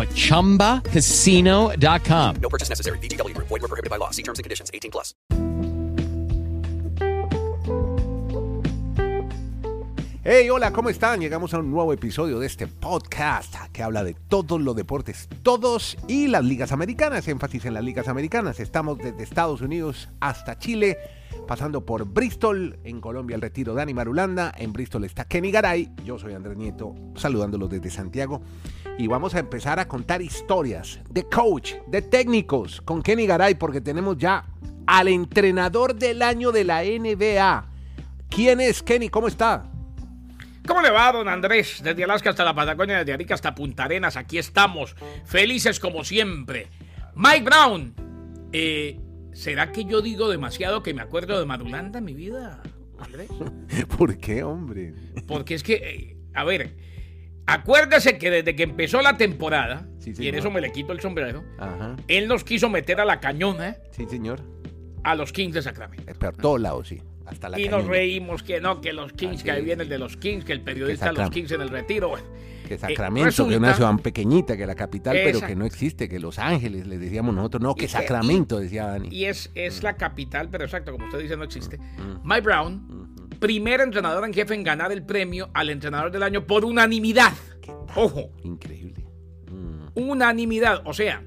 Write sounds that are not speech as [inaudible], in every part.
at ChumbaCasino.com. No purchase necessary. VGW. Void were prohibited by law. See terms and conditions. 18 plus. Hey, hola, ¿cómo están? Llegamos a un nuevo episodio de este podcast que habla de todos los deportes, todos y las ligas americanas, énfasis en las ligas americanas. Estamos desde Estados Unidos hasta Chile, pasando por Bristol, en Colombia el retiro de Dani Marulanda, en Bristol está Kenny Garay, yo soy Andrés Nieto, saludándolos desde Santiago. Y vamos a empezar a contar historias de coach, de técnicos con Kenny Garay, porque tenemos ya al entrenador del año de la NBA. ¿Quién es Kenny? ¿Cómo está? ¿Cómo le va, don Andrés? Desde Alaska hasta la Patagonia, desde Arica hasta Punta Arenas, aquí estamos, felices como siempre. Mike Brown, eh, ¿será que yo digo demasiado que me acuerdo de Madulanda en mi vida, Andrés? [laughs] ¿Por qué, hombre? Porque es que, eh, a ver, acuérdese que desde que empezó la temporada, Sí, y en eso me le quito el sombrero, Ajá. él nos quiso meter a la cañona Sí, señor. a los Kings de Sacramento. Es por todos lados, sí. Hasta la Y nos reímos que no, que los Kings, que ahí viene el de los Kings, que el periodista de los Kings en el retiro. bueno. Que Sacramento, que es una ciudad pequeñita, que la capital, pero que no existe, que Los Ángeles, les decíamos nosotros, no, que que- Sacramento, decía Dani. Y es, es la capital, pero exacto, como usted dice, no existe. Mm, Mike Brown, primer entrenador en jefe en ganar el premio al entrenador del año por unanimidad. Ojo, Increíble. Mm, unanimidad. O sea,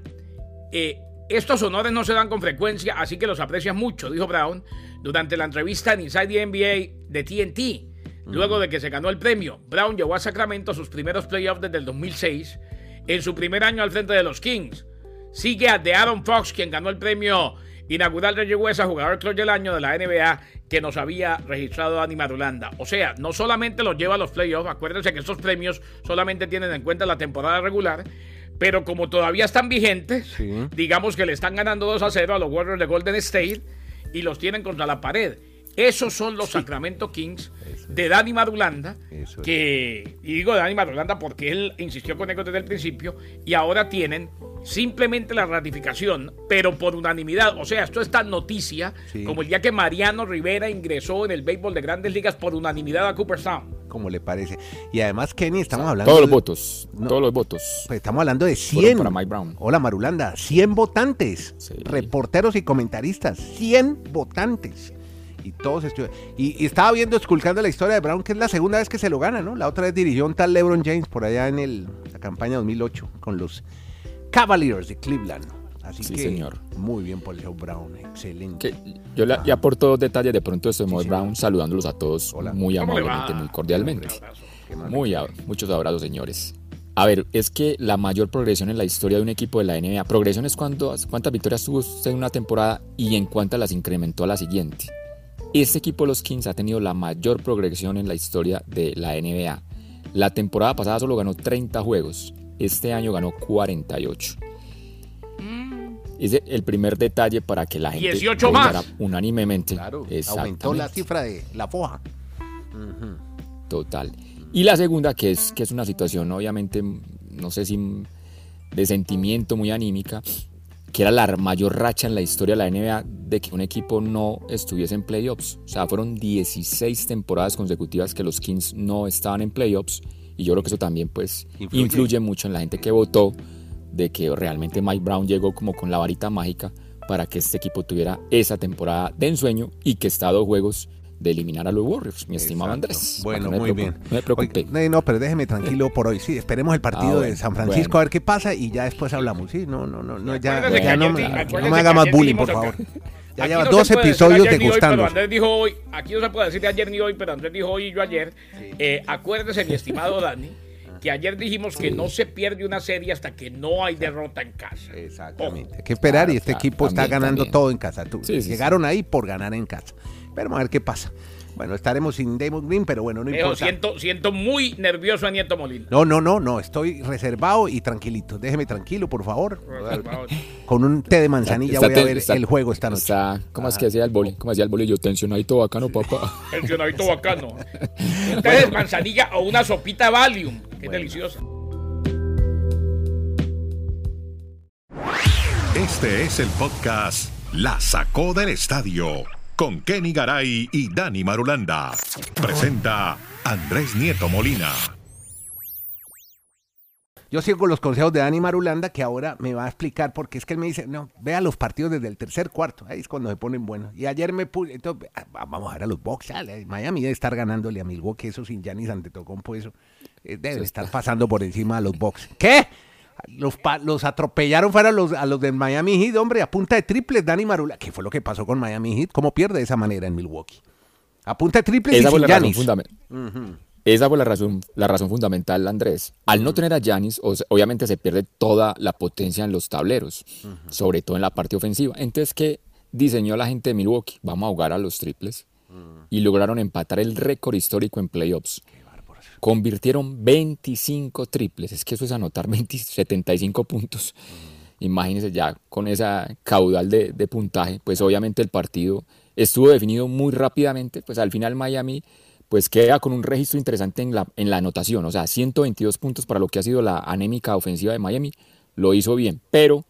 eh, estos honores no se dan con frecuencia, así que los aprecias mucho, dijo Brown durante la entrevista en Inside the NBA de TNT. Luego de que se ganó el premio, Brown llevó a Sacramento sus primeros playoffs desde el 2006, en su primer año al frente de los Kings. Sigue a de Aaron Fox, quien ganó el premio inaugural de West a jugador clutch del año de la NBA, que nos había registrado Dani Marulanda. O sea, no solamente los lleva a los playoffs, acuérdense que estos premios solamente tienen en cuenta la temporada regular, pero como todavía están vigentes, Sí. digamos que le están ganando 2 a 0 a los Warriors de Golden State y los tienen contra la pared. Esos son los Sacramento Kings de Dani Marulanda, es. que, y digo Dani Marulanda porque él insistió con ellos desde el principio, y ahora tienen simplemente la ratificación, pero por unanimidad. O sea, esto es tan noticia Sí. como el día que Mariano Rivera ingresó en el béisbol de grandes ligas por unanimidad a Cooperstown. ¿Cómo le parece? Y además, Kenny, estamos hablando. Todos los de- votos, No. todos los votos. pues, estamos hablando de 100. para Mike Brown. Hola, Marulanda. 100 votantes. Sí. Reporteros y comentaristas. 100 votantes. Y todos estu- y, y estaba viendo, esculcando la historia de Brown, que es la segunda vez que se lo gana, ¿no? La otra vez dirigió un tal LeBron James por allá en el, la campaña 2008 con los Cavaliers de Cleveland. Así Sí, que señor. muy bien por Joe Brown, excelente. Que yo le, ya aporto dos detalles de pronto de Mike señor. Brown, saludándolos a todos Hola. muy amablemente, muy cordialmente. Muy a- muchos abrazos, señores. A ver, es que la mayor progresión en la historia de un equipo de la NBA, progresión es cuando, cuántas victorias tuvo usted en una temporada y en cuántas las incrementó a la siguiente. Este equipo, los Kings, ha tenido la mayor progresión en la historia de la NBA. La temporada pasada solo ganó 30 juegos, este año ganó 48. Es el primer detalle para que la gente 18 más. unánimemente. Claro, aumentó la cifra de la foja. Total. Y la segunda, que es, que es una situación, obviamente, no sé si de sentimiento muy anímica, que era la mayor racha en la historia de la NBA de que un equipo no estuviese en playoffs. O sea, fueron 16 temporadas consecutivas que los Kings no estaban en playoffs. Y yo creo que eso también, pues, Influye. influye, mucho en la gente que votó de que realmente Mike Brown llegó como con la varita mágica para que este equipo tuviera esa temporada de ensueño y que está a dos juegos de eliminar a los Warriors, mi estimado Exacto. Andrés. Bueno, no muy bien. No me preocupe. No, pero déjeme tranquilo por hoy. Sí, esperemos el partido Ah, de bueno, San Francisco bueno. a ver qué pasa y ya después hablamos. Sí, no, no, no, no ya, no, me, no me haga más bullying, por favor. Ya lleva no dos episodios degustando. pero Andrés dijo hoy, aquí no se puede decir de ayer ni hoy, pero Andrés dijo hoy y yo ayer. Eh, acuérdese, mi estimado Dani, que ayer dijimos que no se pierde una serie hasta que no hay derrota en casa. Exactamente. Hay que esperar y este claro, equipo está ganando también. todo en casa. Tú- Sí, sí, Llegaron ahí por ganar en casa. Pero vamos a ver qué pasa. Bueno, estaremos sin Damon Green, pero bueno, no importa. siento, siento muy nervioso a Nieto Molina. No, no, no, no. Estoy reservado y tranquilito. Déjeme tranquilo, por favor. [laughs] Con un té de manzanilla Está voy a ver está- el juego esta noche. está- ¿Cómo es que decía el boli? ¿Cómo decía el boli? Yo tensionadito bacano, papá. [laughs] Tensionadito [laughs] bacano. Ustedes manzanilla o una sopita Valium, que es deliciosa. Este es el podcast La Sacó del Estadio con Kenny Garay y Dani Marulanda. Presenta Andrés Nieto Molina. Yo sigo los consejos de Dani Marulanda, que ahora me va a explicar, porque es que él me dice, no, vea los partidos desde el tercer cuarto, ahí es cuando se ponen buenos. Y ayer me puse, entonces, ah, vamos a ver a los Bucks, dale, Miami debe estar ganándole a Milwaukee, eso sin Giannis Antetokounmpo, eso eh, debe estar pasando por encima de los Bucks. [laughs] ¿Qué? Los, atropellaron fuera a los, a los del Miami Heat, hombre, a punta de triples, Dani Marulanda. ¿Qué fue lo que pasó con Miami Heat? ¿Cómo pierde de esa manera en Milwaukee? A punta de triples y Esa fue sin la razón fundamental. Esa fue la razón, la razón fundamental, Andrés. Al no tener a sea, obviamente se pierde toda la potencia en los tableros, sobre todo en la parte ofensiva. Entonces, ¿qué diseñó la gente de Milwaukee? Vamos a jugar a los triples. Y lograron empatar el récord histórico en playoffs. Convirtieron 25 triples. Es que eso es anotar 20 75 puntos. Imagínense ya con esa caudal de, de puntaje, pues obviamente el partido estuvo definido muy rápidamente, pues al final Miami pues queda con un registro interesante en la, en la anotación, o sea, 122 puntos para lo que ha sido la anémica ofensiva de Miami, lo hizo bien, pero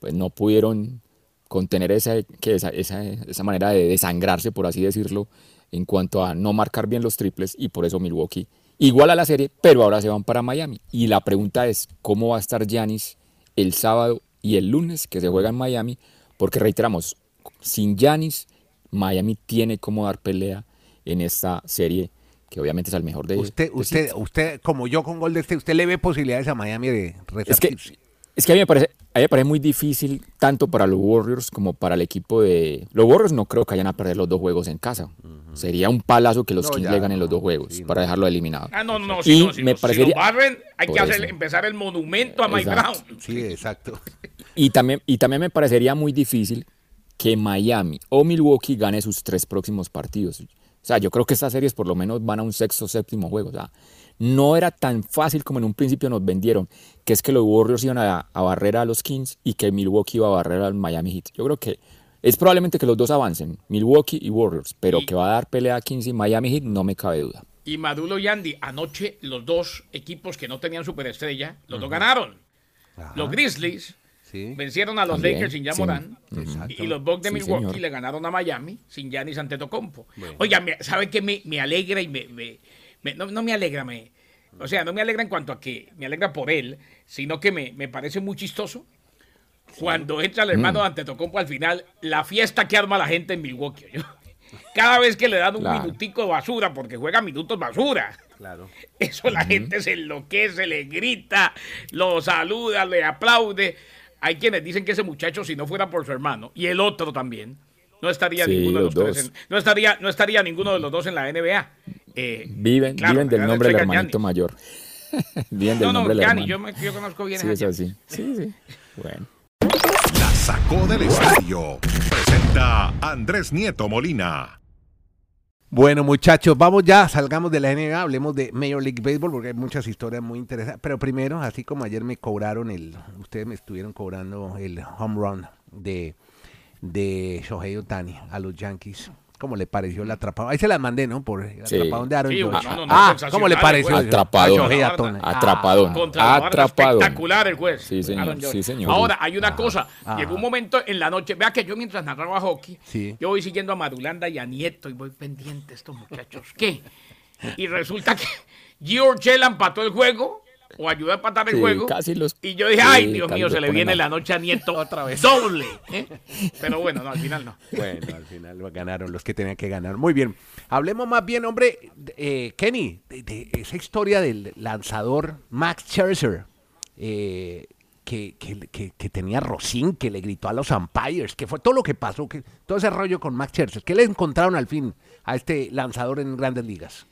pues no pudieron contener esa, que esa, esa, esa manera de desangrarse, por así decirlo, en cuanto a no marcar bien los triples y por eso Milwaukee igual a la serie, pero ahora se van para Miami. Y la pregunta es, ¿cómo va a estar Giannis el sábado y el lunes que se juega en Miami? Porque reiteramos, sin Giannis, Miami tiene como dar pelea en esta serie, que obviamente es el mejor de Usted, de usted, usted, como yo con Golden State, ¿usted le ve posibilidades a Miami de Es que, resarcirse? Es que a mí me parece, a mí me parece muy difícil tanto para los Warriors como para el equipo de... Los Warriors no creo que vayan a perder los dos juegos en casa. Sería un palazo que los No, Kings ya, le ganen los dos juegos sí, para dejarlo eliminado. Ah, no, no, no. Y Si, me no, si parecería- lo barren, hay que hacer, empezar el monumento a Mike Exacto. Brown. Sí, exacto. Y también, y también me parecería muy difícil que Miami o Milwaukee gane sus tres próximos partidos. O sea, yo creo que estas series por lo menos van a un sexto séptimo juego. O sea, no era tan fácil como en un principio nos vendieron, que es que los Warriors iban a, a barrer a los Kings y que Milwaukee iba a barrer al Miami Heat. Yo creo que es probablemente que los dos avancen, Milwaukee y Warriors, pero Y- que va a dar pelea a Kings y Miami Heat no me cabe duda. Y Madulo y Andy, anoche los dos equipos que no tenían superestrella, los dos ganaron. Los Grizzlies Sí. vencieron a los También, Lakers sin sí. Morán. Exacto. Y los Bucks de Sí, Milwaukee señor. le ganaron a Miami sin Giannis Antetokounmpo. Oiga, me- ¿sabe qué me, me alegra y me... me- me- no, no me alegra, me... O sea, no me alegra en cuanto a que me alegra por él, sino que me, me parece muy chistoso cuando entra el Mm. hermano de Antetokounmpo al final, la fiesta que arma la gente en Milwaukee. ¿oyó? [laughs] Cada vez que le dan un Claro. minutico de basura, porque juega minutos basura. Claro. [laughs] Eso la gente se enloquece, le grita, lo saluda, le aplaude. Hay quienes dicen que ese muchacho, si no fuera por su hermano, y el otro también, no estaría Sí, ninguno de los, los tres en- no estaría, no estaría ninguno de los dos en la NBA. Eh, Viven, claro, viven del nombre del hermanito mayor. [laughs] viven del No, no, nombre del hermano. yo, me- yo conozco bien Sí, a es así. Sí, sí. Bueno. La Sacó del Estadio. Presenta Andrés Nieto Molina. Bueno, muchachos, vamos ya, salgamos de la NBA, hablemos de Major League Baseball porque hay muchas historias muy interesantes. Pero primero, así como ayer me cobraron el, ustedes me estuvieron cobrando el home run de, de Shohei Otani a los Yankees. ¿Cómo le pareció el atrapado? Ahí se las mandé, ¿no? Por el Sí. atrapadón de Aaron Sí, George. no, no, no, ah, ¿cómo le pareció? Atrapadón. A Otani. Atrapadón. Contra la Atrapadón. espectacular el juez. Sí, señor, sí, señor. Ahora, hay una cosa. ah. Llegó un momento en la noche. Vea que yo mientras narraba hockey, Sí. yo voy siguiendo a Madulanda y a Nieto y voy pendiente de estos muchachos. ¿Qué? Y resulta que [laughs] George empató el juego o ayudó a empatar el Sí, juego. casi los- Y yo dije, sí, ay, Dios mío, se le viene la noche a Nieto [laughs] otra vez. Doble. ¿eh? Pero bueno, no, al final no. Bueno, al final lo ganaron los que tenían que ganar. Muy bien. Hablemos más bien, hombre, eh, Kenny, de, de esa historia del lanzador Max Scherzer, eh, que, que- que- que tenía Rosin, que le gritó a los umpires, que fue todo lo que pasó, que todo ese rollo con Max Scherzer. ¿Qué le encontraron al fin a este lanzador en grandes ligas?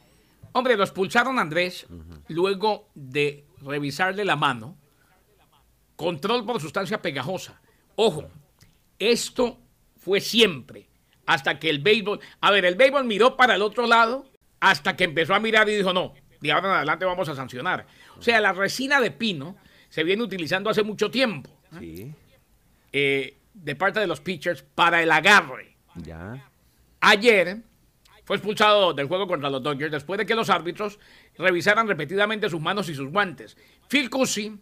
Hombre, lo expulsaron a Andrés luego de revisarle la mano. Control por sustancia pegajosa. Ojo, esto fue siempre. Hasta que el béisbol. A ver, el béisbol miró para el otro lado hasta que empezó a mirar y dijo: no, de ahora en adelante vamos a sancionar. O sea, la resina de pino se viene utilizando hace mucho tiempo Sí, eh, de parte de los pitchers para el agarre. ya. Ayer fue expulsado del juego contra los Dodgers después de que los árbitros revisaran repetidamente sus manos y sus guantes. Phil Cousy,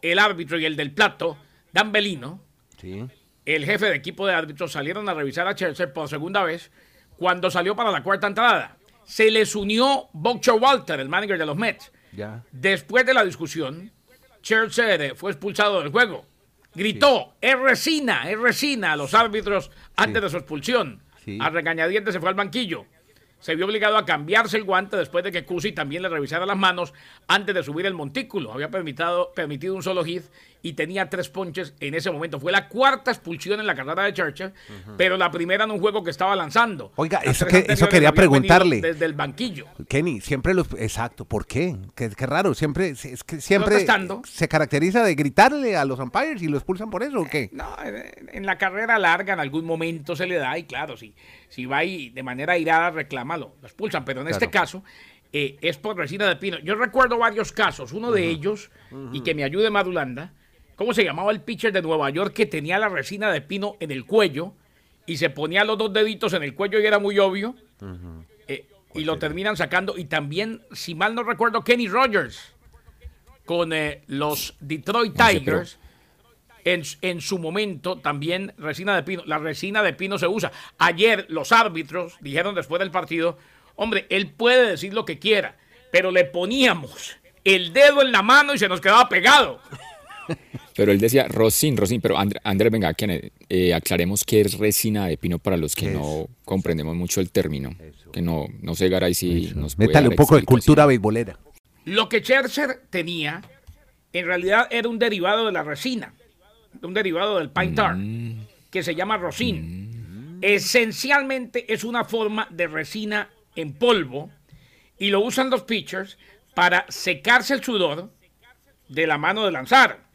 el árbitro y el del plato, Dan Bellino, Sí. el jefe de equipo de árbitros, salieron a revisar a Chelsea por segunda vez cuando salió para la cuarta entrada. Se les unió Boxer Walter, el manager de los Mets. Ya. Después de la discusión, Churchill fue expulsado del juego. Gritó, es resina, es resina a los árbitros antes de su expulsión. Sí. A regañadientes se fue al banquillo. Se vio obligado a cambiarse el guante después de que Cusi también le revisara las manos antes de subir el montículo. Había permitido, permitido un solo hit y tenía tres ponches en ese momento. Fue la cuarta expulsión en la carrera de Churchill, pero la primera en un juego que estaba lanzando. Oiga, Las eso que- eso quería preguntarle. Desde el banquillo. Kenny, siempre los... Exacto, ¿por qué? Qué, qué raro, siempre, es que siempre se caracteriza de gritarle a los umpires y lo expulsan por eso, ¿o qué? No, en en la carrera larga en algún momento se le da y claro, si, si va y de manera irada reclámalo, lo expulsan, pero en este caso eh, es por resina de pino. Yo recuerdo varios casos, uno de ellos, y que me ayude Madulanda, ¿cómo se llamaba el pitcher de Nueva York que tenía la resina de pino en el cuello y se ponía los dos deditos en el cuello y era muy obvio? Eh, y lo terminan sacando. Y también, si mal no recuerdo, Kenny Rogers con eh, los Detroit Tigers. En, en su momento también resina de pino. La resina de pino se usa. Ayer los árbitros dijeron después del partido, hombre, él puede decir lo que quiera, pero le poníamos el dedo en la mano y se nos quedaba pegado. [laughs] Pero él decía Rosin, Rosin, pero Andrés, venga, que, eh, aclaremos qué es resina de pino para los que ¿Qué no comprendemos mucho el término. Que no, no sé, Garay, si nos puede Métale un poco de cultura beisbolera. Lo que Scherzer tenía, en realidad era un derivado de la resina, un derivado del pine tar, que se llama rosin. Esencialmente es una forma de resina en polvo y lo usan los pitchers para secarse el sudor de la mano de lanzar.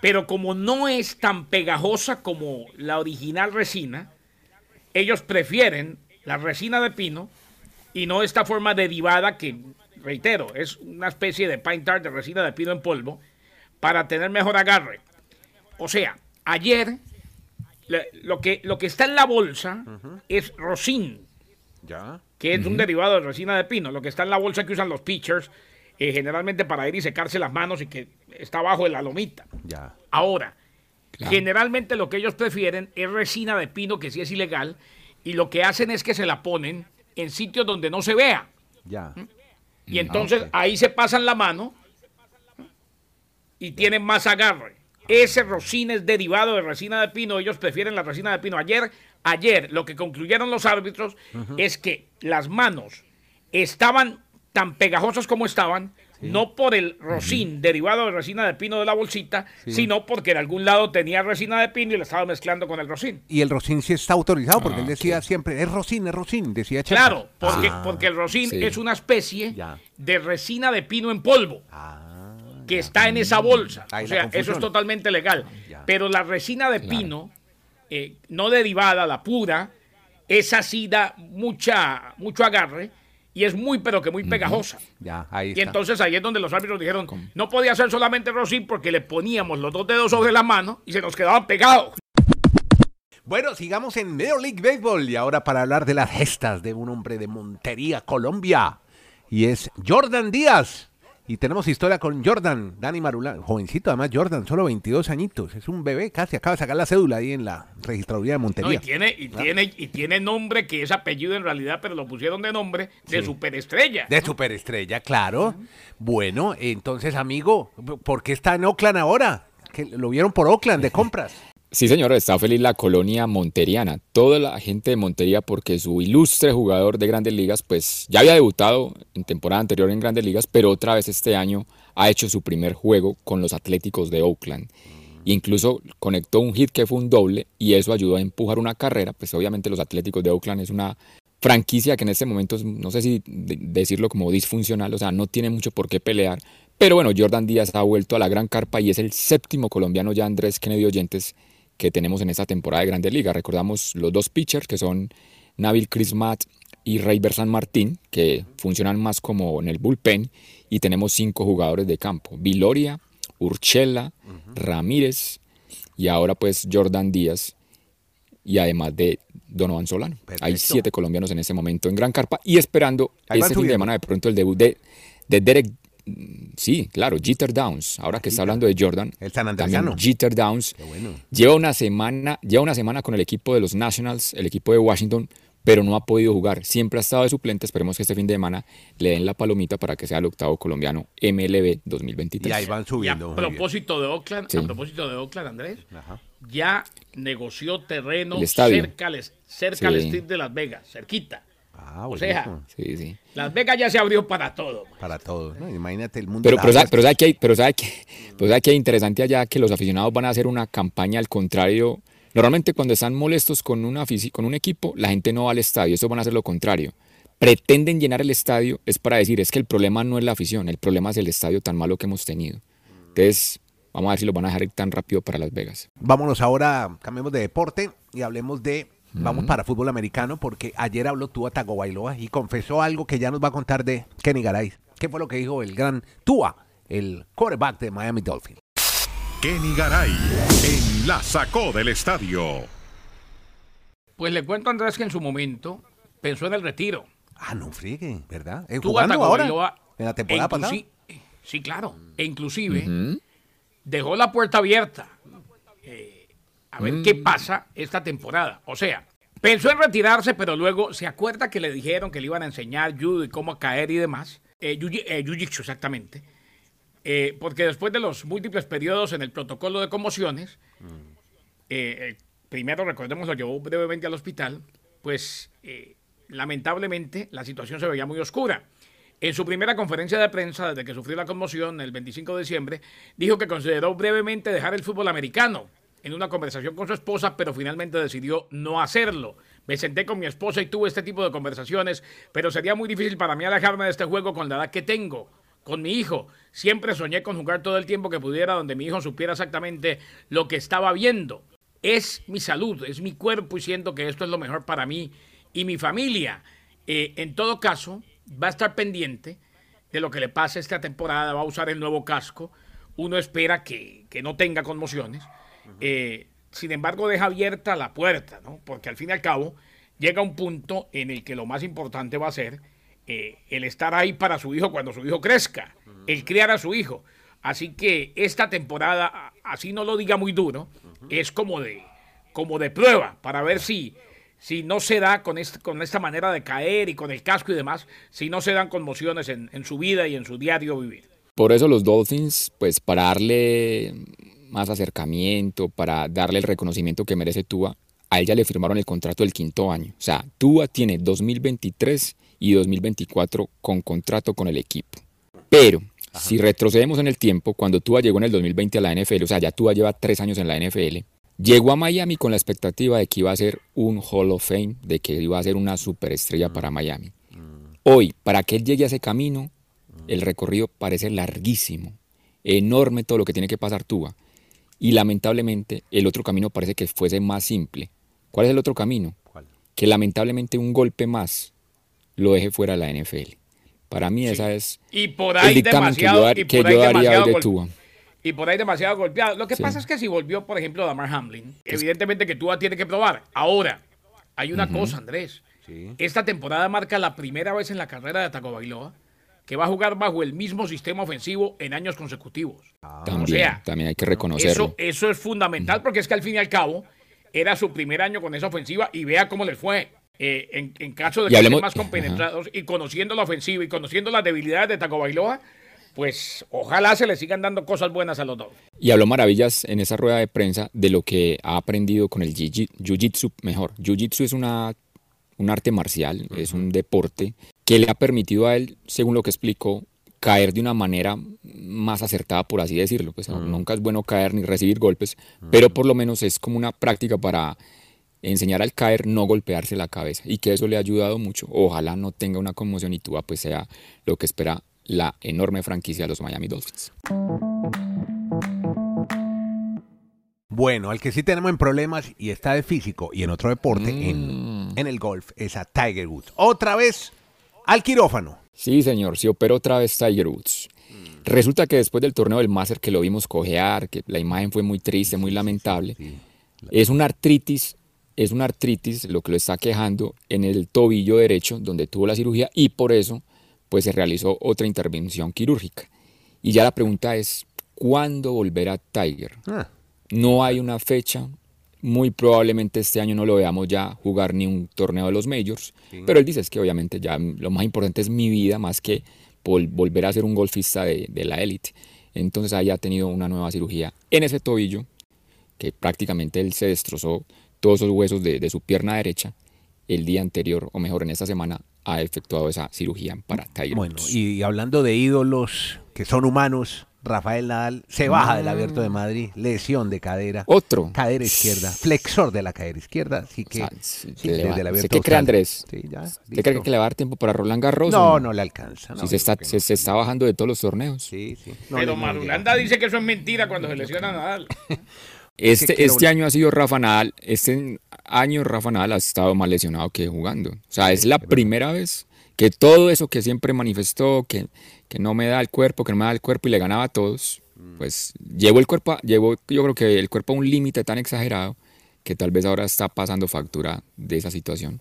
Pero como no es tan pegajosa como la original resina, ellos prefieren la resina de pino y no esta forma derivada que, reitero, es una especie de pine tar de resina de pino en polvo para tener mejor agarre. O sea, ayer lo que, lo que está en la bolsa es rosin, Ya. que es un derivado de resina de pino. Lo que está en la bolsa que usan los pitchers, eh, generalmente para ir y secarse las manos y que está abajo de la lomita. Ya. Ahora, generalmente lo que ellos prefieren es resina de pino, que sí es ilegal, y lo que hacen es que se la ponen en sitios donde no se vea. Ya. Y entonces ahí se pasan la mano y tienen más agarre. Ese rocín es derivado de resina de pino. Ellos prefieren la resina de pino. Ayer, ayer lo que concluyeron los árbitros es que las manos estaban tan pegajosas como estaban, no por el rocín derivado de resina de pino de la bolsita, sino porque en algún lado tenía resina de pino y la estaba mezclando con el rocín. Y el Rocín sí está autorizado porque Ah, él decía siempre, es Rocín, es Rocín, decía. Claro, porque, Ah, porque el rocín sí. es una especie Ya. de resina de pino en polvo. ah, que está en esa bolsa. Ahí o sea, eso es totalmente legal. Ya. Pero la resina de pino, eh, no derivada, la pura, esa sí da mucha, mucho agarre y es muy, pero que muy pegajosa. Ya, ahí Y está. entonces ahí es donde los árbitros dijeron, no podía ser solamente rosín porque le poníamos los dos dedos sobre la mano y se nos quedaban pegados. Bueno, sigamos en Major League Baseball y ahora para hablar de las gestas de un hombre de Montería, Colombia. Y es Jordan Díaz. Y tenemos historia con Jordan, Dani Marulán, jovencito además Jordan, solo 22 añitos, es un bebé casi, acaba de sacar la cédula ahí en la registraduría de No, Montería. y, tiene, y, tiene, y tiene nombre que es apellido en realidad, pero lo pusieron de nombre de Sí. superestrella. De superestrella, claro. Bueno, entonces, amigo, ¿por qué está en Oakland ahora? Que lo vieron por Oakland de compras. Sí, señor, está feliz la colonia monteriana, toda la gente de Montería, porque su ilustre jugador de grandes ligas, pues ya había debutado en temporada anterior en grandes ligas, pero otra vez este año ha hecho su primer juego con los Atléticos de Oakland. Incluso conectó un hit que fue un doble y eso ayudó a empujar una carrera, pues obviamente los Atléticos de Oakland es una franquicia que en este momento, no sé si de- decirlo como disfuncional, o sea, no tiene mucho por qué pelear, pero bueno, Jordan Díaz ha vuelto a la gran carpa y es el séptimo colombiano ya Andrés Kennedy Oyentes que tenemos en esta temporada de Grandes Ligas. Recordamos los dos pitchers que son Nabil Crismat y Reyber San Martín, que funcionan más como en el bullpen, y tenemos cinco jugadores de campo, Viloria, Urchela, Ramírez y ahora pues Jordan Díaz y además de Donovan Solano. Hay siete colombianos en ese momento en Gran Carpa y esperando Ahí este fin de semana de pronto el debut de, de Derek, sí, claro, Jeter Downs, ahora que está hablando de Jordan, El San también Andresano. Jeter Downs Qué bueno. lleva una semana, lleva una semana con el equipo de los Nationals, el equipo de Washington, pero no ha podido jugar. Siempre ha estado de suplente. Esperemos que este fin de semana le den la palomita para que sea el octavo colombiano MLB 2023. Y ahí van Y a subiendo. bien. propósito de Oakland, Sí. a propósito de Oakland, Andrés, Ajá. ya negoció terreno cerca, al, cerca al. Strip de Las Vegas, cerquita. Ah, O sea, buenísimo. Sí, sí. Las Vegas ya se abrió para todo. man. para todos. ¿no? Imagínate el mundo. Pero, pero, sabe, pero sabe que hay, pero sabe que, pero sabe que hay interesante allá que los aficionados van a hacer una campaña al contrario. Normalmente cuando están molestos con, una, con un equipo, la gente no va al estadio. Estos van a hacer lo contrario. Pretenden llenar el estadio, es para decir, es que el problema no es la afición, el problema es el estadio tan malo que hemos tenido. Entonces, vamos a ver si lo van a dejar ir tan rápido para Las Vegas. Vámonos ahora, cambiemos de deporte y hablemos de. Vamos para fútbol americano porque ayer habló Tua Tagovailoa y confesó algo que ya nos va a contar de Kenny Garay. ¿Qué fue lo que dijo el gran Tua, el quarterback de Miami Dolphins? Kenny Garay en La Sacó del Estadio. Pues le cuento a Andrés que en su momento pensó en el retiro. Ah, no friegue, ¿verdad? ¿Eh, Tua ¿Jugando ahora? Tagovailoa, ¿En la temporada pasada? Sí, claro. E inclusive dejó la puerta abierta. eh, a ver qué pasa esta temporada. O sea, pensó en retirarse, pero luego se acuerda que le dijeron que le iban a enseñar judo y cómo caer y demás. Eh, jiu- eh, exactamente. Eh, porque después de los múltiples periodos en el protocolo de conmociones, eh, el primero, recordemos, lo llevó brevemente al hospital, pues eh, lamentablemente la situación se veía muy oscura. En su primera conferencia de prensa, desde que sufrió la conmoción el 25 de diciembre, dijo que consideró brevemente dejar el fútbol americano en una conversación con su esposa, pero finalmente decidió no hacerlo. Me senté con mi esposa y tuve este tipo de conversaciones, pero sería muy difícil para mí alejarme de este juego con la edad que tengo con mi hijo. Siempre soñé con jugar todo el tiempo que pudiera donde mi hijo supiera exactamente lo que estaba viendo. Es mi salud, es mi cuerpo y siento que esto es lo mejor para mí y mi familia. Eh, en todo caso, va a estar pendiente de lo que le pase esta temporada, va a usar el nuevo casco. Uno espera que, que no tenga conmociones. Eh, sin embargo, deja abierta la puerta, ¿no? Porque al fin y al cabo llega un punto en el que lo más importante va a ser eh, el estar ahí para su hijo cuando su hijo crezca, el criar a su hijo. Así que esta temporada, así no lo diga muy duro, es como de, como de prueba para ver si, si no se da con, este- con esta manera de caer y con el casco y demás, si no se dan conmociones en, en su vida y en su diario vivir. Por eso los Dolphins, pues para darle más acercamiento, para darle el reconocimiento que merece Tua, a ella le firmaron el contrato del quinto año. O sea, Tua tiene 2023 y 2024 con contrato con el equipo. Pero si retrocedemos en el tiempo, cuando Tua llegó en el 2020 a la NFL, o sea, ya Tua lleva tres años en la NFL, llegó a Miami con la expectativa de que iba a ser un Hall of Fame, de que iba a ser una superestrella para Miami. Hoy, para que él llegue a ese camino, el recorrido parece larguísimo, enorme todo lo que tiene que pasar Tua. Y lamentablemente el otro camino parece que fuese más simple. ¿Cuál es el otro camino? Que lamentablemente un golpe más lo deje fuera de la NFL. Para mí esa es Y por el ahí dictamen que yo, demasiado, dar- y que por yo ahí daría demasiado hoy de Tua. Y por ahí demasiado golpeado. Lo que Sí. pasa es que si volvió, por ejemplo, Damar Hamlin, evidentemente que Tua tiene que probar. Ahora, hay una cosa, Andrés. Esta temporada marca la primera vez en la carrera de Tagovailoa que va a jugar bajo el mismo sistema ofensivo en años consecutivos. También, o sea, también hay que reconocerlo. Eso, eso es fundamental porque es que al fin y al cabo era su primer año con esa ofensiva y vea cómo les fue. Eh, en, en caso de Y que hablemos- estén más compenetrados y conociendo la ofensiva y conociendo las debilidades de Tagovailoa, pues ojalá se le sigan dando cosas buenas a los dos. Y habló maravillas en esa rueda de prensa de lo que ha aprendido con el jiu- jiu-jitsu mejor. Jiu-jitsu es una, un arte marcial, es un deporte que le ha permitido a él, según lo que explicó, caer de una manera más acertada, por así decirlo. Pues nunca es bueno caer ni recibir golpes, pero por lo menos es como una práctica para enseñar al caer no golpearse la cabeza y que eso le ha ayudado mucho. Ojalá no tenga una conmoción y Tua pues sea lo que espera la enorme franquicia de los Miami Dolphins. Bueno, al que sí tenemos en problemas y está de físico y en otro deporte, en, en el golf, es a Tiger Woods. Otra vez al quirófano. Sí, señor, se operó otra vez Tiger Woods. Resulta que después del torneo del Master que lo vimos cojear, que la imagen fue muy triste, muy lamentable, es una artritis, es una artritis lo que lo está quejando en el tobillo derecho donde tuvo la cirugía y por eso pues se realizó otra intervención quirúrgica. Y ya la pregunta es, ¿cuándo volverá Tiger? Ah, No hay una fecha. Muy probablemente este año no lo veamos ya jugar ni un torneo de los majors. Pero él dice es que obviamente ya lo más importante es mi vida más que vol- volver a ser un golfista de, de la élite. Entonces ahí ha tenido una nueva cirugía en ese tobillo que prácticamente él se destrozó todos esos huesos de, de su pierna derecha. El día anterior, o mejor en esta semana, ha efectuado esa cirugía para Tiger bueno, Woods. y hablando de ídolos que son humanos, Rafael Nadal se baja del abierto de Madrid, lesión de cadera. Otro. Cadera izquierda, flexor de la cadera izquierda, así que... O sea, sí, sí, le desde va- el abierto ¿Usted qué cree, Andrés? Sí, ya, ¿Usted listo. cree que le va a dar tiempo para Roland Garros? No, no le alcanza. no, Si se está, se, se bajando de todos los torneos. Sí, sí. No, Pero Marulanda dice que eso es mentira cuando se lesiona a Nadal. [laughs] Este, este año ha sido Rafa Nadal, este año Rafa Nadal ha estado más lesionado que jugando. O sea, es la primera vez que todo eso que siempre manifestó, que, que no me da el cuerpo, que no me da el cuerpo y le ganaba a todos, pues llevó el cuerpo, a- llevó yo creo que el cuerpo a un límite tan exagerado que tal vez ahora está pasando factura de esa situación.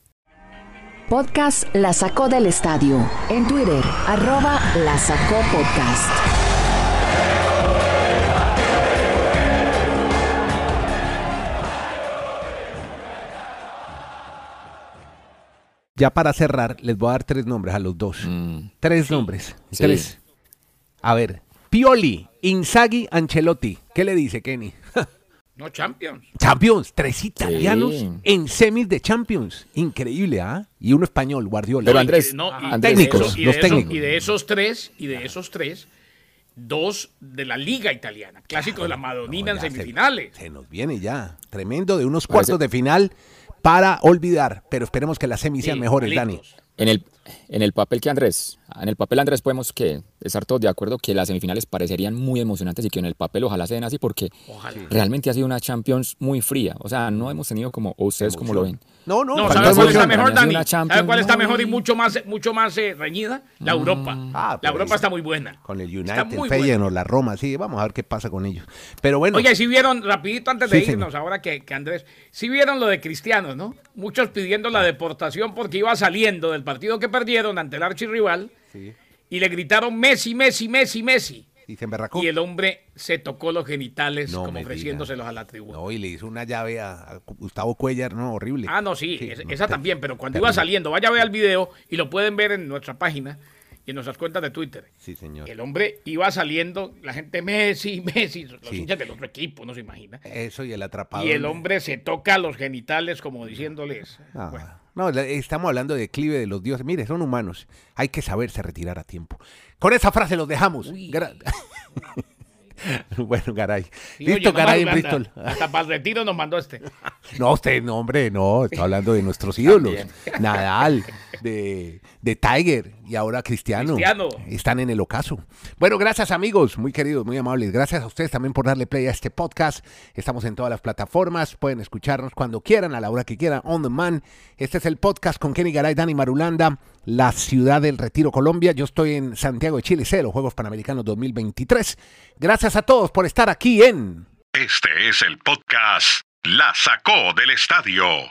Podcast La Sacó del Estadio. En Twitter, arroba La Sacó Podcast. Ya para cerrar, les voy a dar tres nombres a los dos. Mm, Tres nombres. Sí. Tres. A ver. Pioli, Inzaghi, Ancelotti. ¿Qué le dice Kenny? [laughs] No, Champions. Champions, tres italianos Sí. en semis de Champions. Increíble, ¿ah? Y uno español, Guardiola. Pero Andrés, No, y- Andrés, técnicos, y de los esos- técnicos. Y de esos tres, y de esos tres, dos de la Liga Italiana, clásico de la Madonina No, en se- semifinales. Se, nos viene ya. Tremendo de unos Parece- cuartos de final para olvidar. Pero esperemos que las semis sean Sí, mejores, Dani. En el, en el papel que Andrés, en el papel Andrés podemos que estar todos de acuerdo que las semifinales parecerían muy emocionantes y que en el papel ojalá se den así porque Ojalá. realmente ha sido una Champions muy fría. O sea, no hemos tenido como, o ustedes como lo ven. No, no, No, ¿sabes cuál está mejor, Dani? ¿Sabes cuál está mejor y mucho más, mucho más eh, reñida? La Europa. Ah, la Europa está muy buena. Con el United, Feyenoord, la Roma, sí, vamos a ver qué pasa con ellos. Pero bueno, Oye, si vieron, rapidito antes de Sí, irnos, ahora que, que Andrés, si vieron lo de Cristiano, ¿no? Muchos pidiendo la deportación porque iba saliendo del partido que perdieron ante el archirrival y le gritaron Messi, Messi, Messi, Messi. y se emberracó. Y el hombre se tocó los genitales No como ofreciéndoselos diga. a la tribuna. No, y le hizo una llave a, Gustavo Cuellar, no, horrible. Ah, no, sí, es- no, esa también, pero cuando terrible. iba saliendo, vaya a ver el video y lo pueden ver en nuestra página y en nuestras cuentas de Twitter. Sí, señor. El hombre iba saliendo, la gente Messi, [laughs] Messi, los Sí. hinchas del otro equipo, no se imagina. Eso y el atrapado. Y el hombre se toca los genitales como diciéndoles. Ah, bueno, No, estamos hablando de declive de los dioses. Mire, son humanos. Hay que saberse retirar a tiempo. Con esa frase los dejamos. [laughs] [laughs] Bueno, Garay. sí, Listo, Garay en Bristol. Hasta para el retiro nos mandó este. [laughs] No, usted, no, hombre, no. Está hablando de nuestros ídolos. [laughs] Nadal, de, de Tiger y ahora Cristiano. Cristiano. Están en el ocaso. Bueno, gracias, amigos. Muy queridos, muy amables. Gracias a ustedes también por darle play a este podcast. Estamos en todas las plataformas. Pueden escucharnos cuando quieran, a la hora que quieran, on demand. Este es el podcast con Kenny Garay, Dani Marulanda, la ciudad del Retiro, Colombia. Yo estoy en Santiago de Chile, sé, los Juegos Panamericanos 2023. Gracias a todos por estar aquí en... Este es el podcast La Sacó del Estadio